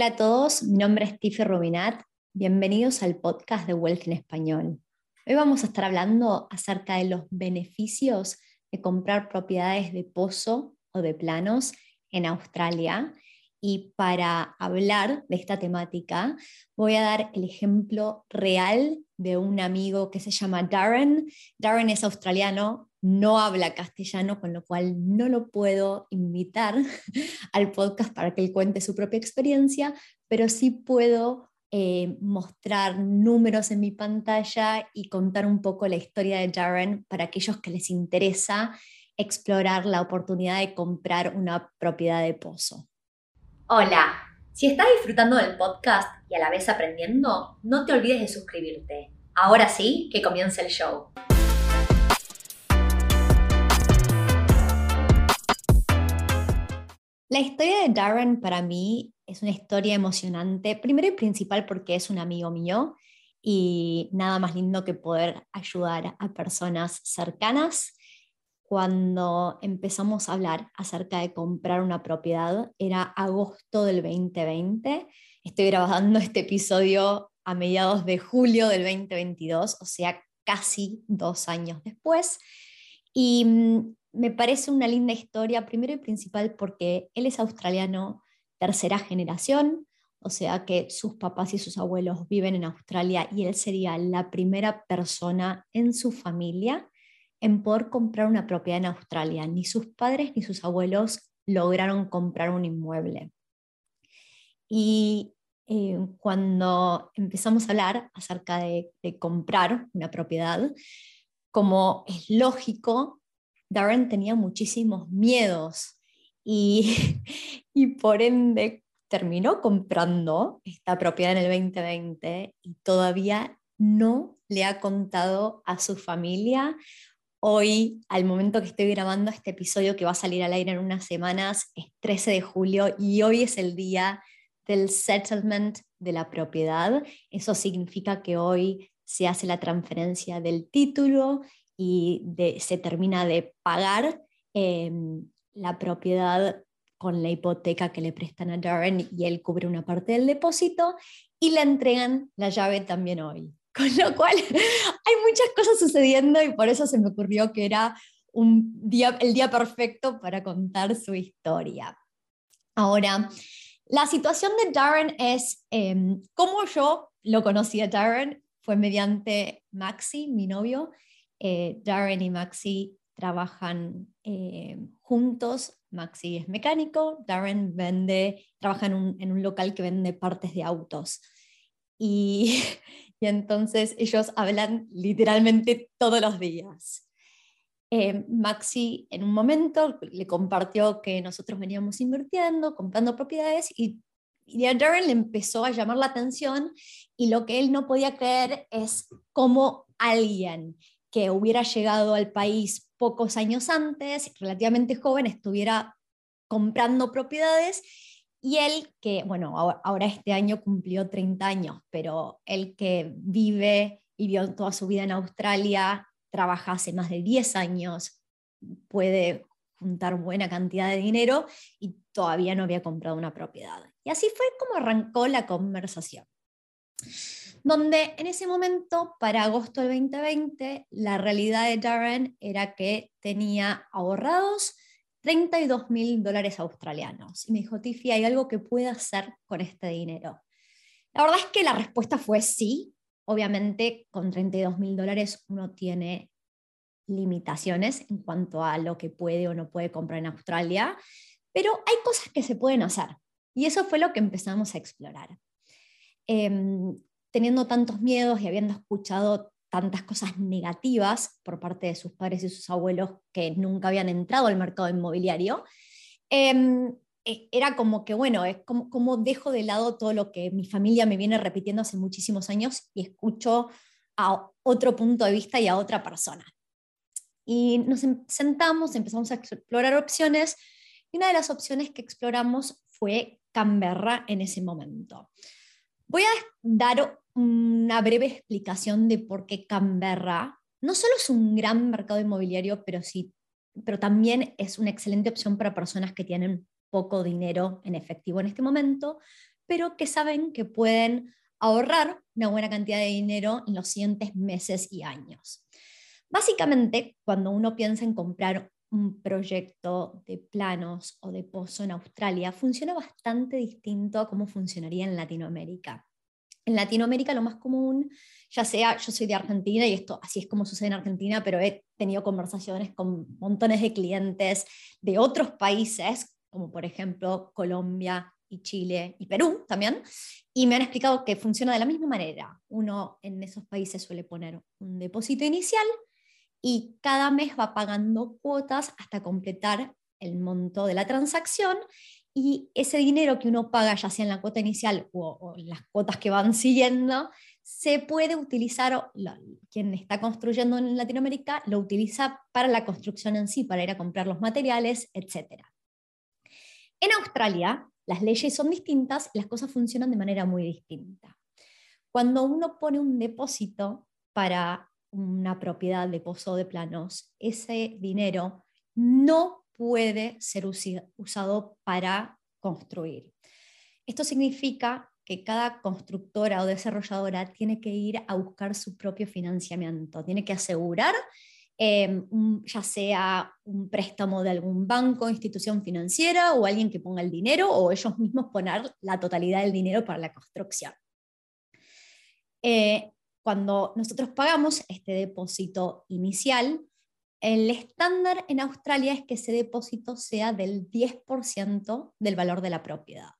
Hola a todos, mi nombre es Tiffy Rubinat. Bienvenidos al podcast de Wealth en Español. Hoy vamos a estar hablando acerca de los beneficios de comprar propiedades de pozo o de planos en Australia. Y para hablar de esta temática, voy a dar el ejemplo real de un amigo que se llama Darren. Darren es australiano, no habla castellano, con lo cual no lo puedo invitar al podcast para que él cuente su propia experiencia, pero sí puedo eh, mostrar números en mi pantalla y contar un poco la historia de Darren para aquellos que les interesa explorar la oportunidad de comprar una propiedad de pozo. Hola, si estás disfrutando del podcast y a la vez aprendiendo, no te olvides de suscribirte. Ahora sí, que comience el show. La historia de Darren para mí es una historia emocionante, primero y principal porque es un amigo mío y nada más lindo que poder ayudar a personas cercanas. Cuando empezamos a hablar acerca de comprar una propiedad, era agosto del 2020. Estoy grabando este episodio a mediados de julio del 2022, o sea, casi dos años después. Y mm, me parece una linda historia, primero y principal porque él es australiano tercera generación, o sea que sus papás y sus abuelos viven en Australia y él sería la primera persona en su familia en poder comprar una propiedad en Australia. Ni sus padres ni sus abuelos lograron comprar un inmueble. Y eh, cuando empezamos a hablar acerca de comprar una propiedad, como es lógico, Darren tenía muchísimos miedos y, por ende terminó comprando esta propiedad en el 2020 y todavía no le ha contado a su familia. Hoy, al momento que estoy grabando este episodio que va a salir al aire en unas semanas, es 13 de julio y hoy es el día del settlement de la propiedad. Eso significa que hoy se hace la transferencia del título y se termina de pagar em, la propiedad con la hipoteca que le prestan a Darren y él cubre una parte del depósito y le entregan la llave también hoy. Con lo cual hay muchas cosas sucediendo y por eso se me ocurrió que era un día, el día perfecto para contar su historia. Ahora, la situación de Darren es, eh, como yo lo conocí a Darren, fue mediante Maxi, mi novio, eh, Darren y Maxi trabajan eh, juntos. Maxi es mecánico, Darren vende, trabaja en un, local que vende partes de autos. Y, entonces ellos hablan literalmente todos los días. Eh, Maxi en un momento le compartió que nosotros veníamos invirtiendo, comprando propiedades y, y a Darren le empezó a llamar la atención y lo que él no podía creer es cómo alguien que hubiera llegado al país pocos años antes, relativamente joven, estuviera comprando propiedades y él que, bueno, ahora este año cumplió 30 años, pero él que vive y vivió toda su vida en Australia, trabaja hace más de 10 años, puede juntar buena cantidad de dinero y todavía no había comprado una propiedad. Y así fue como arrancó la conversación donde en ese momento, para agosto del 2020, la realidad de Darren era que tenía ahorrados 32 mil dólares australianos. Y me dijo, Tiffy, ¿hay algo que pueda hacer con este dinero? La verdad es que la respuesta fue sí. Obviamente, con 32 mil dólares uno tiene limitaciones en cuanto a lo que puede o no puede comprar en Australia, pero hay cosas que se pueden hacer. Y eso fue lo que empezamos a explorar. Em, teniendo tantos miedos y habiendo escuchado tantas cosas negativas por parte de sus padres y sus abuelos que nunca habían entrado al mercado inmobiliario, em, e, era como que, bueno, es como, como, dejo de lado todo lo que mi familia me viene repitiendo hace muchísimos años y escucho a otro punto de vista y a otra persona. Y nos sentamos, empezamos a explorar opciones y una de las opciones que exploramos fue Canberra en ese momento. Voy a dar una breve explicación de por qué Canberra no solo es un gran mercado inmobiliario, pero, sí, pero también es una excelente opción para personas que tienen poco dinero en efectivo en este momento, pero que saben que pueden ahorrar una buena cantidad de dinero en los siguientes meses y años. Básicamente, cuando uno piensa en comprar un proyecto de planos o de pozo en Australia, funciona bastante distinto a cómo funcionaría en Latinoamérica. En Latinoamérica lo más común, ya sea, yo soy de Argentina y esto así es como sucede en Argentina, pero he tenido conversaciones con montones de clientes de otros países, como por ejemplo Colombia y Chile y Perú también, y me han explicado que funciona de la misma manera. Uno en esos países suele poner un depósito inicial y cada mes va pagando cuotas hasta completar el monto de la transacción y ese dinero que uno paga, ya sea en la cuota inicial o, las cuotas que van siguiendo, se puede utilizar, quien está construyendo en Latinoamérica lo utiliza para la construcción en sí, para ir a comprar los materiales, etc. En Australia, las leyes son distintas, las cosas funcionan de manera muy distinta. Cuando uno pone un depósito para una propiedad de pozo de planos, ese dinero no puede ser usado para construir. Esto significa que cada constructora o desarrolladora tiene que ir a buscar su propio financiamiento, tiene que asegurar em, ya sea un préstamo de algún banco, institución financiera o alguien que ponga el dinero o ellos mismos poner la totalidad del dinero para la construcción. Eh, cuando nosotros pagamos este depósito inicial, el estándar en Australia es que ese depósito sea del 10% del valor de la propiedad.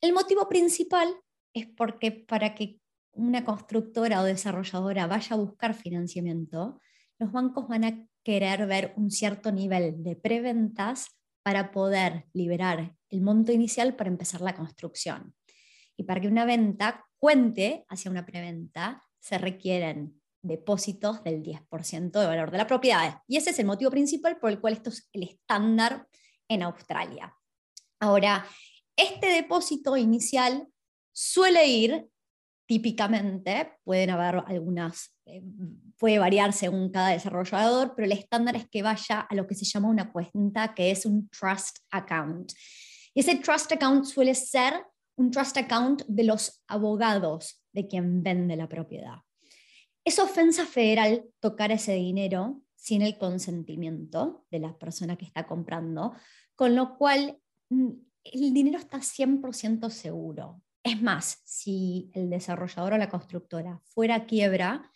El motivo principal es porque para que una constructora o desarrolladora vaya a buscar financiamiento, los bancos van a querer ver un cierto nivel de preventas para poder liberar el monto inicial para empezar la construcción. Y para que una venta cuente hacia una preventa, se requieren depósitos del 10% de valor de la propiedad. Y ese es el motivo principal por el cual esto es el estándar en Australia. Ahora, este depósito inicial suele ir típicamente, pueden haber algunas, eh, puede variar según cada desarrollador, pero el estándar es que vaya a lo que se llama una cuenta que es un trust account. Y ese trust account suele ser un trust account de los abogados de quien vende la propiedad. Es ofensa federal tocar ese dinero sin el consentimiento de la persona que está comprando, con lo cual mm, el dinero está 100% seguro. Es más, si el desarrollador o la constructora fuera a quiebra,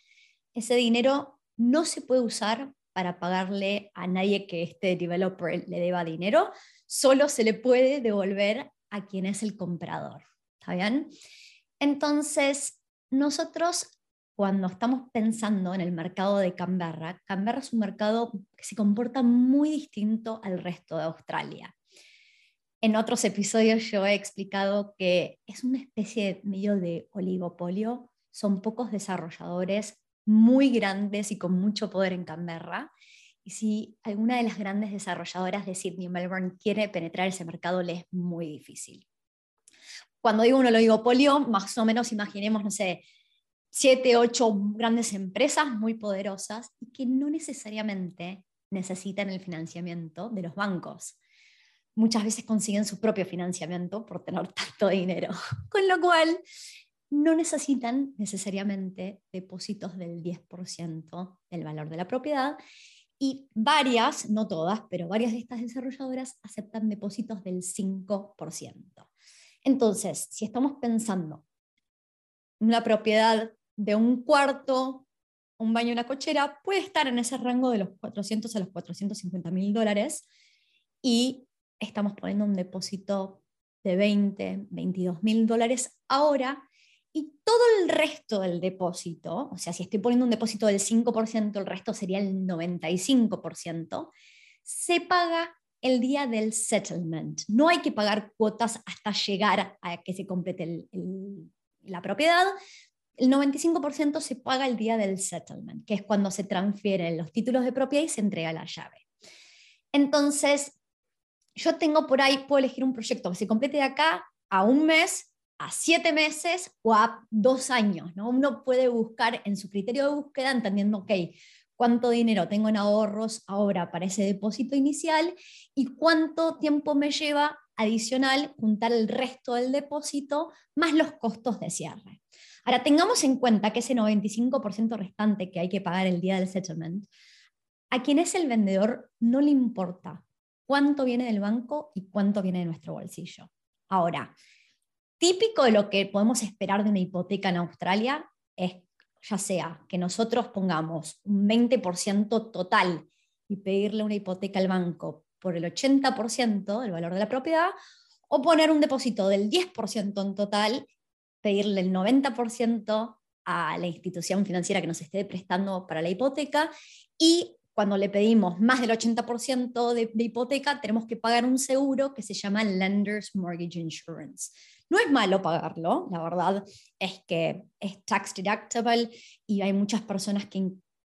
ese dinero no se puede usar para pagarle a nadie que este developer le deba dinero, solo se le puede devolver a quien es el comprador. ¿Está bien? Entonces, nosotros cuando estamos pensando en el mercado de Canberra, Canberra es un mercado que se comporta muy distinto al resto de Australia. En otros episodios yo he explicado que es una especie medio de oligopolio, son pocos desarrolladores muy grandes y con mucho poder en Canberra. Y si alguna de las grandes desarrolladoras de Sydney o Melbourne quiere penetrar ese mercado, le es muy difícil. Cuando digo un oligopolio, más o menos imaginemos, no sé, siete, ocho grandes empresas muy poderosas y que no necesariamente necesitan el financiamiento de los bancos. Muchas veces consiguen su propio financiamiento por tener tanto dinero, con lo cual no necesitan necesariamente depósitos del 10% del valor de la propiedad y varias, no todas, pero varias de estas desarrolladoras aceptan depósitos del 5%. Entonces, si estamos pensando una propiedad de un cuarto, un baño y una cochera, puede estar en ese rango de los 400 a los 450 mil dólares y estamos poniendo un depósito de 20, 22 mil dólares ahora y todo el resto del depósito, o sea, si estoy poniendo un depósito del 5%, el resto sería el 95%, se paga el día del settlement. No hay que pagar cuotas hasta llegar a que se complete la propiedad, el 95% se paga el día del settlement, que es cuando se transfieren los títulos de propiedad y se entrega la llave. Entonces, yo tengo por ahí, puedo elegir un proyecto que se complete de acá a un mes, a siete meses o a dos años. ¿no? Uno puede buscar en su criterio de búsqueda entendiendo, ok, cuánto dinero tengo en ahorros ahora para ese depósito inicial y cuánto tiempo me lleva adicional juntar el resto del depósito más los costos de cierre. Ahora, tengamos en cuenta que ese 95% restante que hay que pagar el día del settlement, a quien es el vendedor no le importa cuánto viene del banco y cuánto viene de nuestro bolsillo. Ahora, típico de lo que podemos esperar de una hipoteca en Australia es ya sea que nosotros pongamos un 20% total y pedirle una hipoteca al banco por el 80% del valor de la propiedad, o poner un depósito del 10% en total, pedirle el 90% a la institución financiera que nos esté prestando para la hipoteca y cuando le pedimos más del 80% de, de, hipoteca, tenemos que pagar un seguro que se llama Lender's Mortgage Insurance. No es malo pagarlo, la verdad es que es tax deductible y hay muchas personas que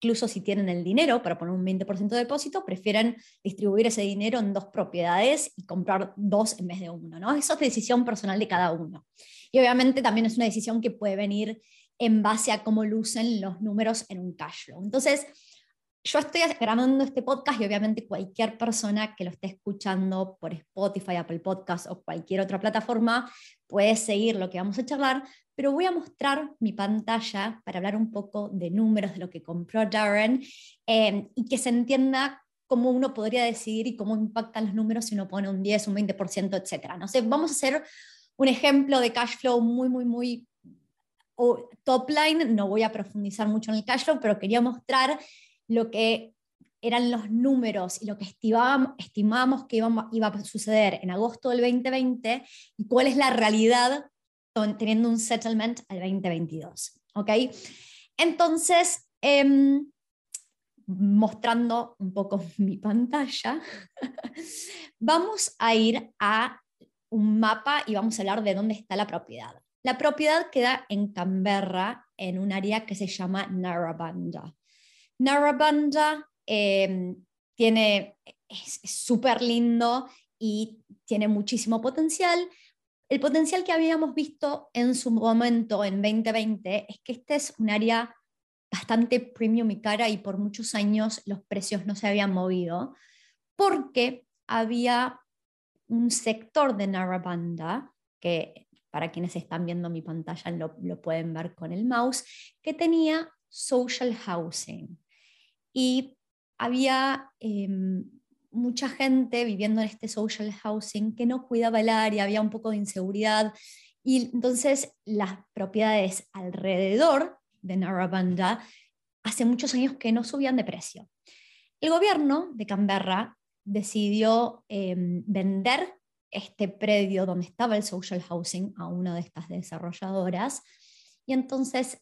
incluso si tienen el dinero para poner un 20% de depósito, prefieren distribuir ese dinero en dos propiedades y comprar dos en vez de uno. ¿no? Eso es decisión personal de cada uno. Y obviamente también es una decisión que puede venir en base a cómo lucen los números en un cash flow. Entonces, yo estoy grabando este podcast y obviamente cualquier persona que lo esté escuchando por Spotify, Apple Podcast o cualquier otra plataforma puede seguir lo que vamos a charlar, pero voy a mostrar mi pantalla para hablar un poco de números de lo que compró Darren eh, y que se entienda cómo uno podría decidir y cómo impactan los números si uno pone un 10, un 20%, etc. No sé, vamos a hacer un ejemplo de cash flow muy, muy, muy top line. No voy a profundizar mucho en el cash flow, pero quería mostrar lo que eran los números y lo que estimábamos, estimábamos que iba, iba, a suceder en agosto del 2020 y cuál es la realidad teniendo un settlement al 2022. ¿ok? Entonces, em, mostrando un poco mi pantalla, vamos a ir a un mapa y vamos a hablar de dónde está la propiedad. La propiedad queda en Canberra, en un área que se llama Narrabanda. Narrabanda em, es súper lindo y tiene muchísimo potencial. El potencial que habíamos visto en su momento, en 2020, es que este es un área bastante premium y cara y por muchos años los precios no se habían movido porque había un sector de Narrabanda, que para quienes están viendo mi pantalla lo pueden ver con el mouse, que tenía social housing y había em, mucha gente viviendo en este social housing que no cuidaba el área, había un poco de inseguridad y entonces las propiedades alrededor de Narrabanda hace muchos años que no subían de precio. El gobierno de Canberra decidió em, vender este predio donde estaba el social housing a una de estas desarrolladoras y entonces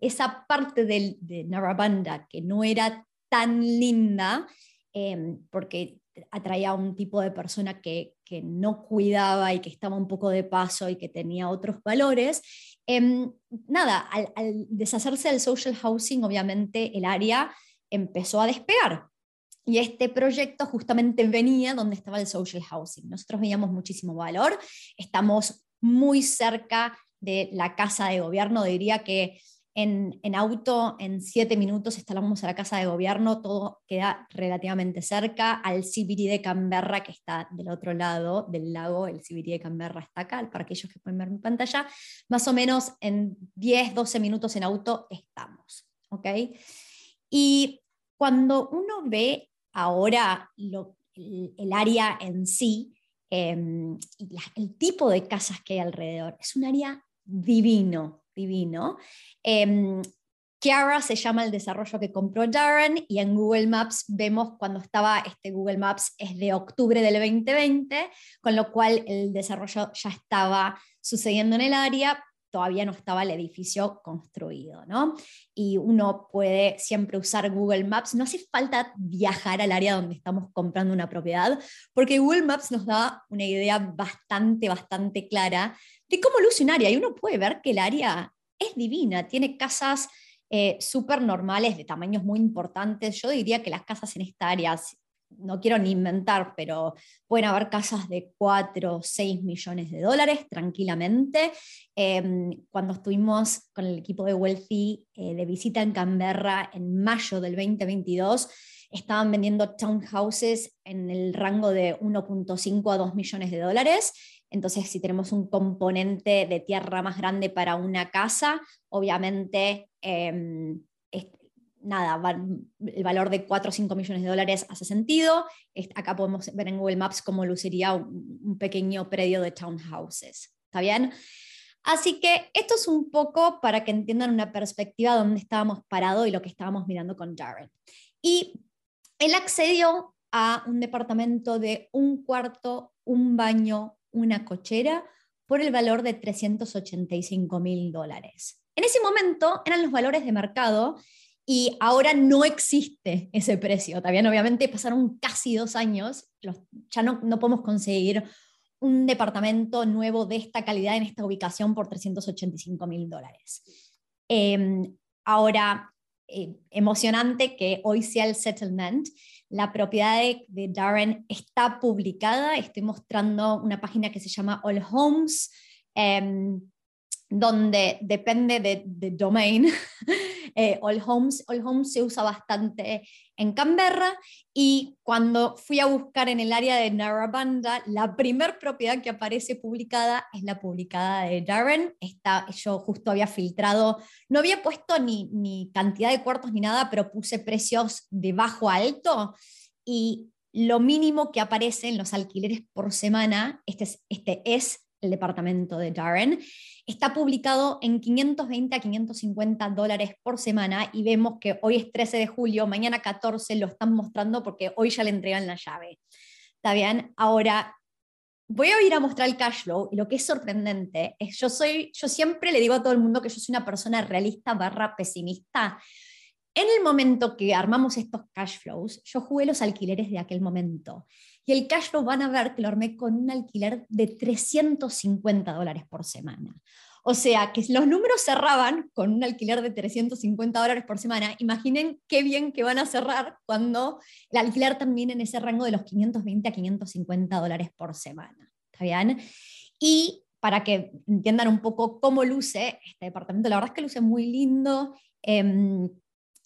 esa parte del, de Narrabanda que no era tan linda, em, porque atraía a un tipo de persona que, que, no cuidaba y que estaba un poco de paso y que tenía otros valores. Em, nada, al, al, deshacerse del social housing, obviamente el área empezó a despegar. Y este proyecto justamente venía donde estaba el social housing. Nosotros veíamos muchísimo valor, estamos muy cerca de la casa de gobierno, diría que en, auto, en siete minutos instalamos a la casa de gobierno, todo queda relativamente cerca al CBD de Canberra, que está del otro lado del lago, el CBD de Canberra está acá, para aquellos que pueden ver mi pantalla, más o menos en 10, 12 minutos en auto estamos. ¿ok? Y cuando uno ve ahora el, área en sí, em, y el tipo de casas que hay alrededor, es un área divino, divino. Kiara se llama el desarrollo que compró Darren y en Google Maps vemos cuando estaba este Google Maps es de octubre del 2020, con lo cual el desarrollo ya estaba sucediendo en el área, todavía no estaba el edificio construido, ¿no? Y uno puede siempre usar Google Maps, no hace falta viajar al área donde estamos comprando una propiedad, porque Google Maps nos da una idea bastante, bastante clara de cómo luce un área y uno puede ver que el área es divina, tiene casas eh, súper normales de tamaños muy importantes. Yo diría que las casas en esta área, no quiero ni inventar, pero pueden haber casas de 4 o 6 millones de dólares tranquilamente. Em, cuando estuvimos con el equipo de Wealthy eh, de visita en Canberra en mayo del 2022, estaban vendiendo townhouses en el rango de 1.5 a 2 millones de dólares. Entonces, si tenemos un componente de tierra más grande para una casa, obviamente, em, nada, el valor de 4 o 5 millones de dólares hace sentido. Acá podemos ver en Google Maps cómo luciría un, un pequeño predio de townhouses. ¿Está bien? Así que esto es un poco para que entiendan una perspectiva de dónde estábamos parados y lo que estábamos mirando con Jared. Y él accedió a un departamento de un cuarto, un baño, una cochera por el valor de 385 mil dólares. En ese momento eran los valores de mercado y ahora no existe ese precio. También obviamente pasaron casi dos años, ya no, no podemos conseguir un departamento nuevo de esta calidad en esta ubicación por 385 mil dólares. Em, ahora, eh, emocionante que hoy sea el settlement. La propiedad de, Darren está publicada. Estoy mostrando una página que se llama All Homes. Em, donde depende de, de domain, eh, All, Homes, All Homes se usa bastante en Canberra y cuando fui a buscar en el área de Narrabanda, la primer propiedad que aparece publicada es la publicada de Darren. Está, yo justo había filtrado, no había puesto ni, ni cantidad de cuartos ni nada, pero puse precios de bajo a alto y lo mínimo que aparece en los alquileres por semana, este es, este es el departamento de Darren. Está publicado en 520 a 550 dólares por semana y vemos que hoy es 13 de julio, mañana 14 lo están mostrando porque hoy ya le entregan la llave. ¿Está bien? Ahora, voy a ir a mostrar el cash flow y lo que es sorprendente es, yo, soy, yo siempre le digo a todo el mundo que yo soy una persona realista barra pesimista. En el momento que armamos estos cash flows, yo jugué los alquileres de aquel momento y el cash flow van a ver que lo armé con un alquiler de 350 dólares por semana. O sea, que los números cerraban con un alquiler de 350 dólares por semana. Imaginen qué bien que van a cerrar cuando el alquiler también en ese rango de los 520 a 550 dólares por semana. ¿Está bien? Y para que entiendan un poco cómo luce este departamento, la verdad es que luce muy lindo. Em,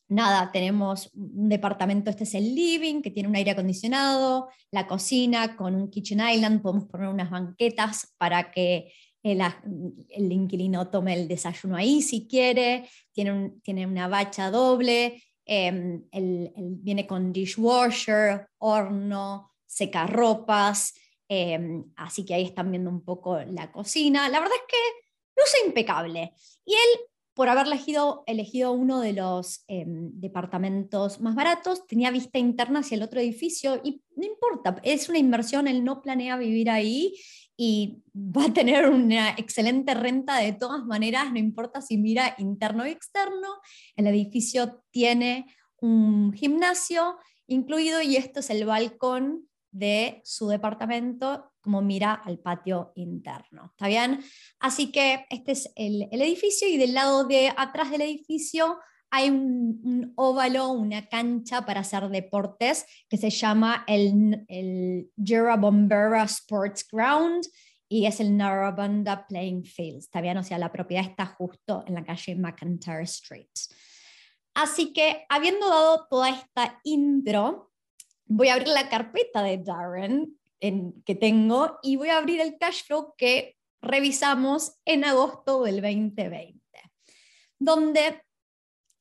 nada, tenemos un departamento, este es el living, que tiene un aire acondicionado, la cocina con un kitchen island, podemos poner unas banquetas para que el, inquilino tome el desayuno ahí si quiere, tiene, una bacha doble, em, viene con dishwasher, horno, secarropas, eh, así que ahí están viendo un poco la cocina. La verdad es que luce impecable. Y él por haber elegido, elegido uno de los em, departamentos más baratos, tenía vista interna hacia el otro edificio y no importa, es una inversión, él no planea vivir ahí y va a tener una excelente renta de todas maneras, no importa si mira interno o externo, el edificio tiene un gimnasio incluido y esto es el balcón de su departamento como mira al patio interno. ¿Está bien? Así que este es el, edificio y del lado de atrás del edificio hay un, óvalo, una cancha para hacer deportes que se llama el, el Bombera Sports Ground y es el Narrabanda Playing Field. ¿Está bien? O sea, la propiedad está justo en la calle McIntyre Street. Así que, habiendo dado toda esta intro, voy a abrir la carpeta de Darren que tengo y voy a abrir el cash flow que revisamos en agosto del 2020, donde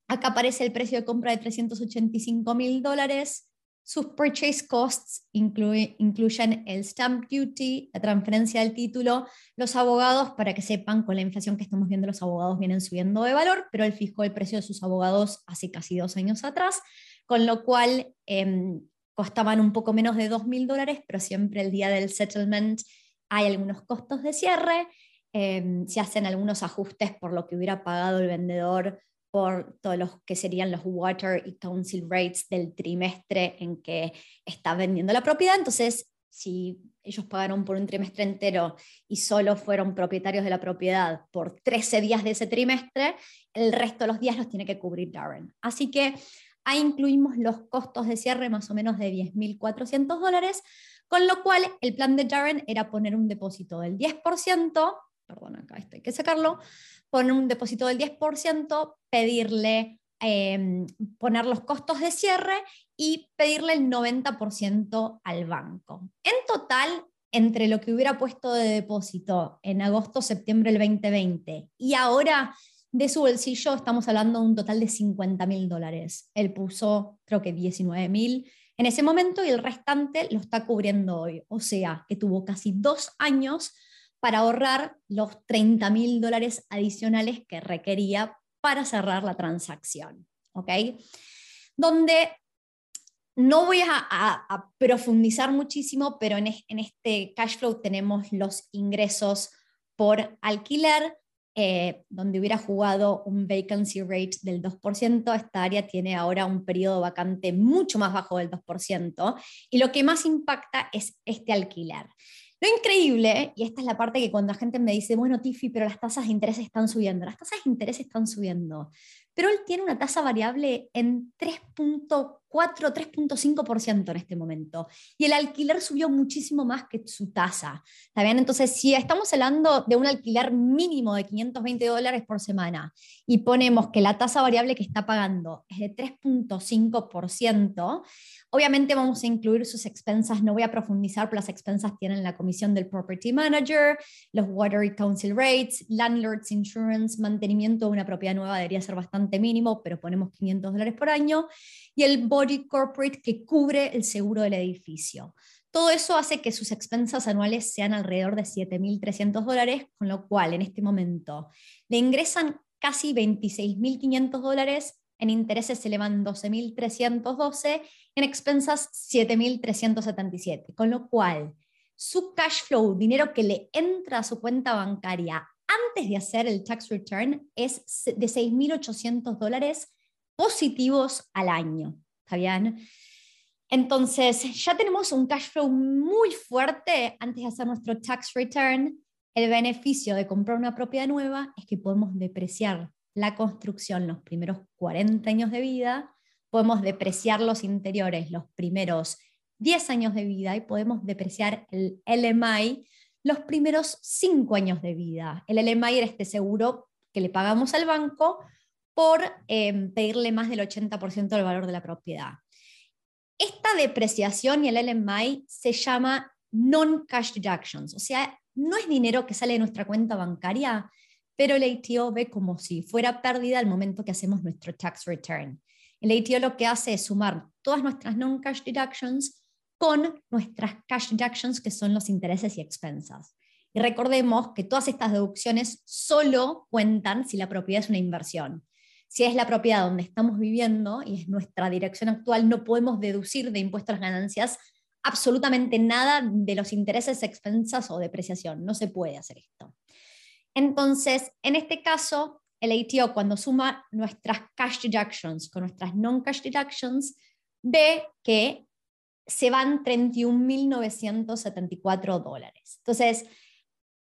acá aparece el precio de compra de 385 mil dólares. Sus purchase costs incluyen el stamp duty, la transferencia del título, los abogados, para que sepan, con la inflación que estamos viendo, los abogados vienen subiendo de valor, pero él fijó el precio de sus abogados hace casi dos años atrás, con lo cual em, costaban un poco menos de 2.000 dólares, pero siempre el día del settlement hay algunos costos de cierre, em, se hacen algunos ajustes por lo que hubiera pagado el vendedor por todos los que serían los water y council rates del trimestre en que está vendiendo la propiedad. Entonces, si ellos pagaron por un trimestre entero y solo fueron propietarios de la propiedad por 13 días de ese trimestre, el resto de los días los tiene que cubrir Darren. Así que Ahí incluimos los costos de cierre más o menos de 10.400 dólares, con lo cual el plan de Darren era poner un depósito del 10%, perdón, acá esto hay que sacarlo, poner un depósito del 10%, pedirle, em, poner los costos de cierre y pedirle el 90% al banco. En total, entre lo que hubiera puesto de depósito en agosto, septiembre del 2020 y ahora de su bolsillo estamos hablando de un total de 50 mil dólares. Él puso creo que 19 mil en ese momento y el restante lo está cubriendo hoy. O sea, que tuvo casi dos años para ahorrar los 30 mil dólares adicionales que requería para cerrar la transacción. ¿Ok? Donde no voy a, profundizar muchísimo, pero en, en, este cash flow tenemos los ingresos por alquiler, eh, donde hubiera jugado un vacancy rate del 2%, esta área tiene ahora un periodo vacante mucho más bajo del 2%, y lo que más impacta es este alquiler. Lo increíble, y esta es la parte que cuando la gente me dice, bueno, Tiffy, pero las tasas de interés están subiendo, las tasas de interés están subiendo, pero él tiene una tasa variable en 3.4, 3.5% en este momento. Y el alquiler subió muchísimo más que su tasa. ¿Está bien? Entonces, si estamos hablando de un alquiler mínimo de 520 dólares por semana y ponemos que la tasa variable que está pagando es de 3.5%, obviamente vamos a incluir sus expensas. No voy a profundizar, pero las expensas tienen la comisión del property manager, los water council rates, landlord's insurance, mantenimiento de una propiedad nueva debería ser bastante mínimo, pero ponemos 500 dólares por año, y el body corporate que cubre el seguro del edificio. Todo eso hace que sus expensas anuales sean alrededor de 7.300 dólares, con lo cual en este momento le ingresan casi 26.500 dólares, en intereses se elevan 12.312, en expensas 7.377, con lo cual su cash flow, dinero que le entra a su cuenta bancaria antes de hacer el tax return es de 6.800 dólares positivos al año. ¿Está bien? Entonces, ya tenemos un cash flow muy fuerte antes de hacer nuestro tax return. El beneficio de comprar una propiedad nueva es que podemos depreciar la construcción los primeros 40 años de vida, podemos depreciar los interiores los primeros 10 años de vida y podemos depreciar el LMI los primeros cinco años de vida. El LMI era este seguro que le pagamos al banco por em, pedirle más del 80% del valor de la propiedad. Esta depreciación y el LMI se llama non-cash deductions, o sea, no es dinero que sale de nuestra cuenta bancaria, pero el ATO ve como si fuera pérdida al momento que hacemos nuestro tax return. El ATO lo que hace es sumar todas nuestras non-cash deductions con nuestras cash deductions, que son los intereses y expensas. Y recordemos que todas estas deducciones solo cuentan si la propiedad es una inversión. Si es la propiedad donde estamos viviendo y es nuestra dirección actual, no podemos deducir de impuestos a las ganancias absolutamente nada de los intereses, expensas o depreciación. No se puede hacer esto. Entonces, en este caso, el ATO cuando suma nuestras cash deductions con nuestras non-cash deductions, ve que se van 31.974 dólares. Entonces,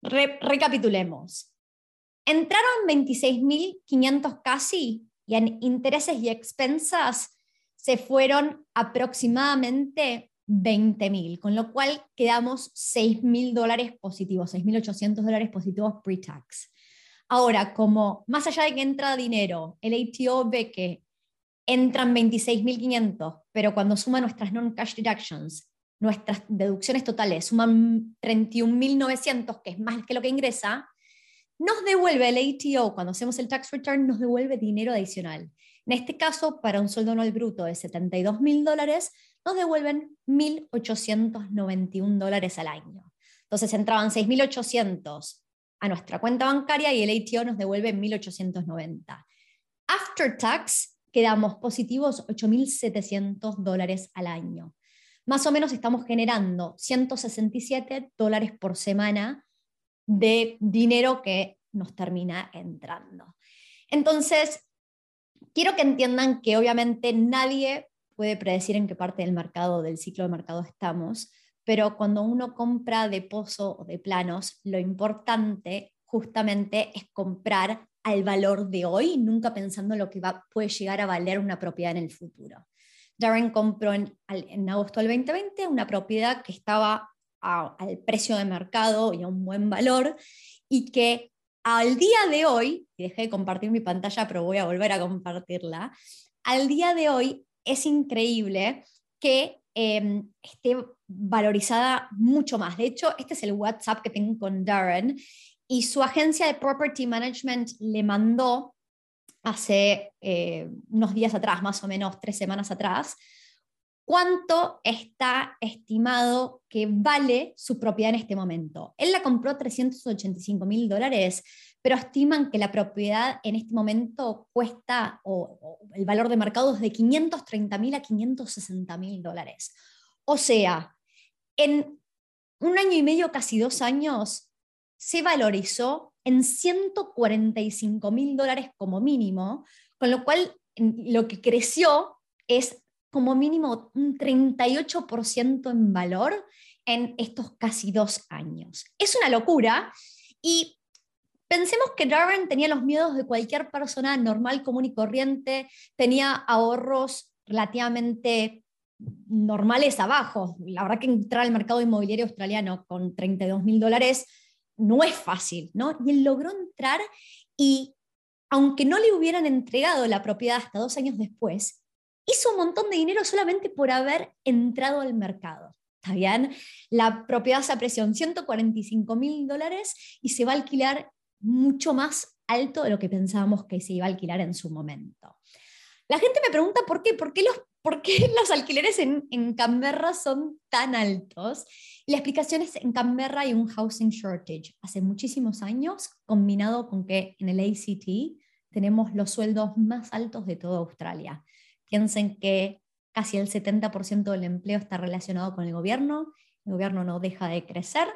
recapitulemos. Entraron 26.500 casi y en intereses y expensas se fueron aproximadamente 20.000, con lo cual quedamos 6.000 dólares positivos, 6.800 dólares positivos pre-tax. Ahora, como más allá de que entra dinero, el ATO ve que entran 26.500, pero cuando suma nuestras non-cash deductions, nuestras deducciones totales suman 31.900, que es más que lo que ingresa, nos devuelve el ATO, cuando hacemos el tax return, nos devuelve dinero adicional. En este caso, para un sueldo anual bruto de 72.000 dólares, nos devuelven 1.891 dólares al año. Entonces entraban 6.800 a nuestra cuenta bancaria y el ATO nos devuelve 1.890. After tax, quedamos positivos 8.700 dólares al año. Más o menos estamos generando 167 dólares por semana de dinero que nos termina entrando. Entonces, quiero que entiendan que obviamente nadie puede predecir en qué parte del mercado, del ciclo de mercado estamos, pero cuando uno compra de pozo o de planos, lo importante justamente es comprar al valor de hoy, nunca pensando lo que puede llegar a valer una propiedad en el futuro. Darren compró en, agosto del 2020 una propiedad que estaba al precio de mercado y a un buen valor y que al día de hoy, y dejé de compartir mi pantalla, pero voy a volver a compartirla, al día de hoy es increíble que em, esté valorizada mucho más. De hecho, este es el WhatsApp que tengo con Darren y su agencia de Property Management le mandó hace eh, unos días atrás, más o menos tres semanas atrás, cuánto está estimado que vale su propiedad en este momento. Él la compró a 385 mil dólares, pero estiman que la propiedad en este momento cuesta, o, el valor de mercado es de 530 mil a 560 mil dólares. O sea, en un año y medio, casi dos años, se valorizó en 145 mil dólares como mínimo, con lo cual lo que creció es como mínimo un 38% en valor en estos casi dos años. Es una locura y pensemos que Darren tenía los miedos de cualquier persona normal, común y corriente, tenía ahorros relativamente normales abajo. La verdad que entrar al mercado inmobiliario australiano con 32 mil dólares no es fácil, ¿no? Y él logró entrar y aunque no le hubieran entregado la propiedad hasta dos años después, hizo un montón de dinero solamente por haber entrado al mercado. ¿Está bien? La propiedad se apreció en 145 mil dólares y se va a alquilar mucho más alto de lo que pensábamos que se iba a alquilar en su momento. La gente me pregunta por qué, por qué los, por qué los alquileres en, en Canberra son tan altos. La explicación es en Canberra hay un housing shortage hace muchísimos años, combinado con que en el ACT tenemos los sueldos más altos de toda Australia. Piensen que casi el 70% del empleo está relacionado con el gobierno, el gobierno no deja de crecer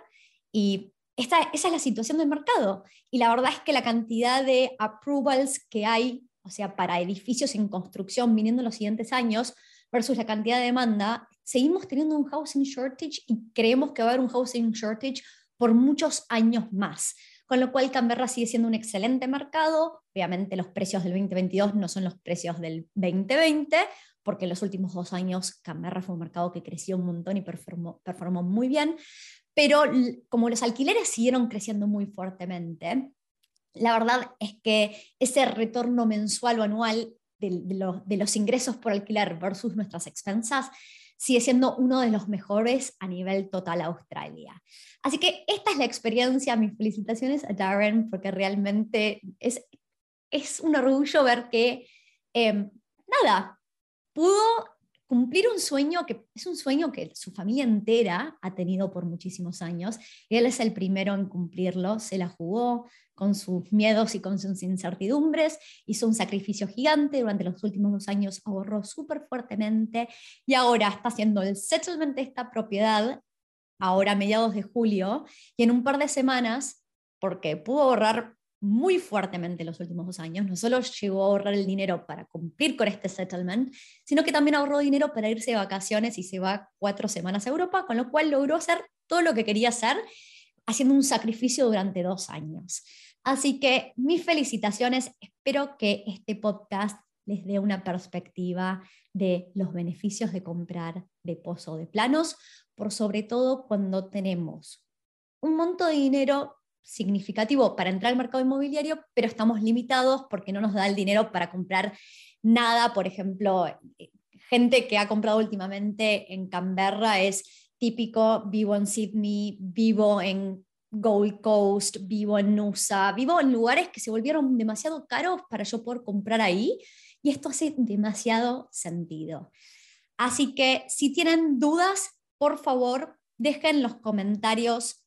y esta, esa es la situación del mercado. Y la verdad es que la cantidad de approvals que hay, o sea, para edificios en construcción viniendo en los siguientes años, versus la cantidad de demanda, seguimos teniendo un housing shortage y creemos que va a haber un housing shortage por muchos años más con lo cual Canberra sigue siendo un excelente mercado. Obviamente los precios del 2022 no son los precios del 2020, porque en los últimos dos años Canberra fue un mercado que creció un montón y performó, muy bien, pero como los alquileres siguieron creciendo muy fuertemente, la verdad es que ese retorno mensual o anual de, los, de los ingresos por alquiler versus nuestras expensas sigue siendo uno de los mejores a nivel total Australia. Así que esta es la experiencia, mis felicitaciones a Darren, porque realmente es, es un orgullo ver que, em, nada, pudo cumplir un sueño que es un sueño que su familia entera ha tenido por muchísimos años. Él es el primero en cumplirlo, se la jugó con sus miedos y con sus incertidumbres, hizo un sacrificio gigante, durante los últimos dos años ahorró súper fuertemente y ahora está haciendo el settlement de esta propiedad, ahora a mediados de julio, y en un par de semanas, porque pudo ahorrar muy fuertemente en los últimos dos años. No solo llegó a ahorrar el dinero para cumplir con este settlement, sino que también ahorró dinero para irse de vacaciones y se va cuatro semanas a Europa, con lo cual logró hacer todo lo que quería hacer, haciendo un sacrificio durante dos años. Así que mis felicitaciones, espero que este podcast les dé una perspectiva de los beneficios de comprar de pozo de planos, por sobre todo cuando tenemos un monto de dinero significativo para entrar al mercado inmobiliario, pero estamos limitados porque no nos da el dinero para comprar nada. Por ejemplo, gente que ha comprado últimamente en Canberra es típico, vivo en Sydney, vivo en Gold Coast, vivo en Nusa, vivo en lugares que se volvieron demasiado caros para yo poder comprar ahí y esto hace demasiado sentido. Así que si tienen dudas, por favor, dejen los comentarios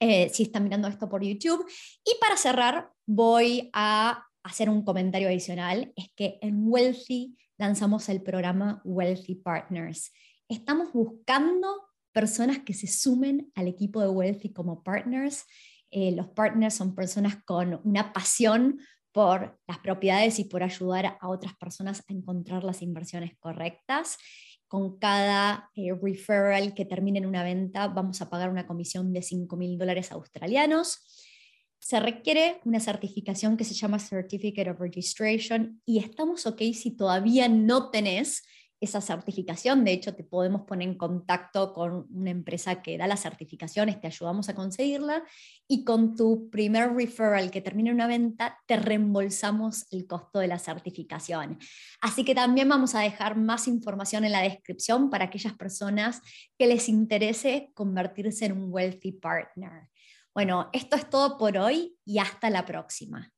eh, si están mirando esto por YouTube. Y para cerrar, voy a hacer un comentario adicional. Es que en Wealthy lanzamos el programa Wealthy Partners. Estamos buscando personas que se sumen al equipo de Wealthy como partners. Eh, los partners son personas con una pasión por las propiedades y por ayudar a otras personas a encontrar las inversiones correctas con cada eh, referral que termine en una venta vamos a pagar una comisión de 5 mil dólares australianos. Se requiere una certificación que se llama Certificate of Registration y estamos ok si todavía no tenés esa certificación. De hecho, te podemos poner en contacto con una empresa que da las certificaciones, te ayudamos a conseguirla y con tu primer referral que termine una venta, te reembolsamos el costo de la certificación. Así que también vamos a dejar más información en la descripción para aquellas personas que les interese convertirse en un wealthy partner. Bueno, esto es todo por hoy y hasta la próxima.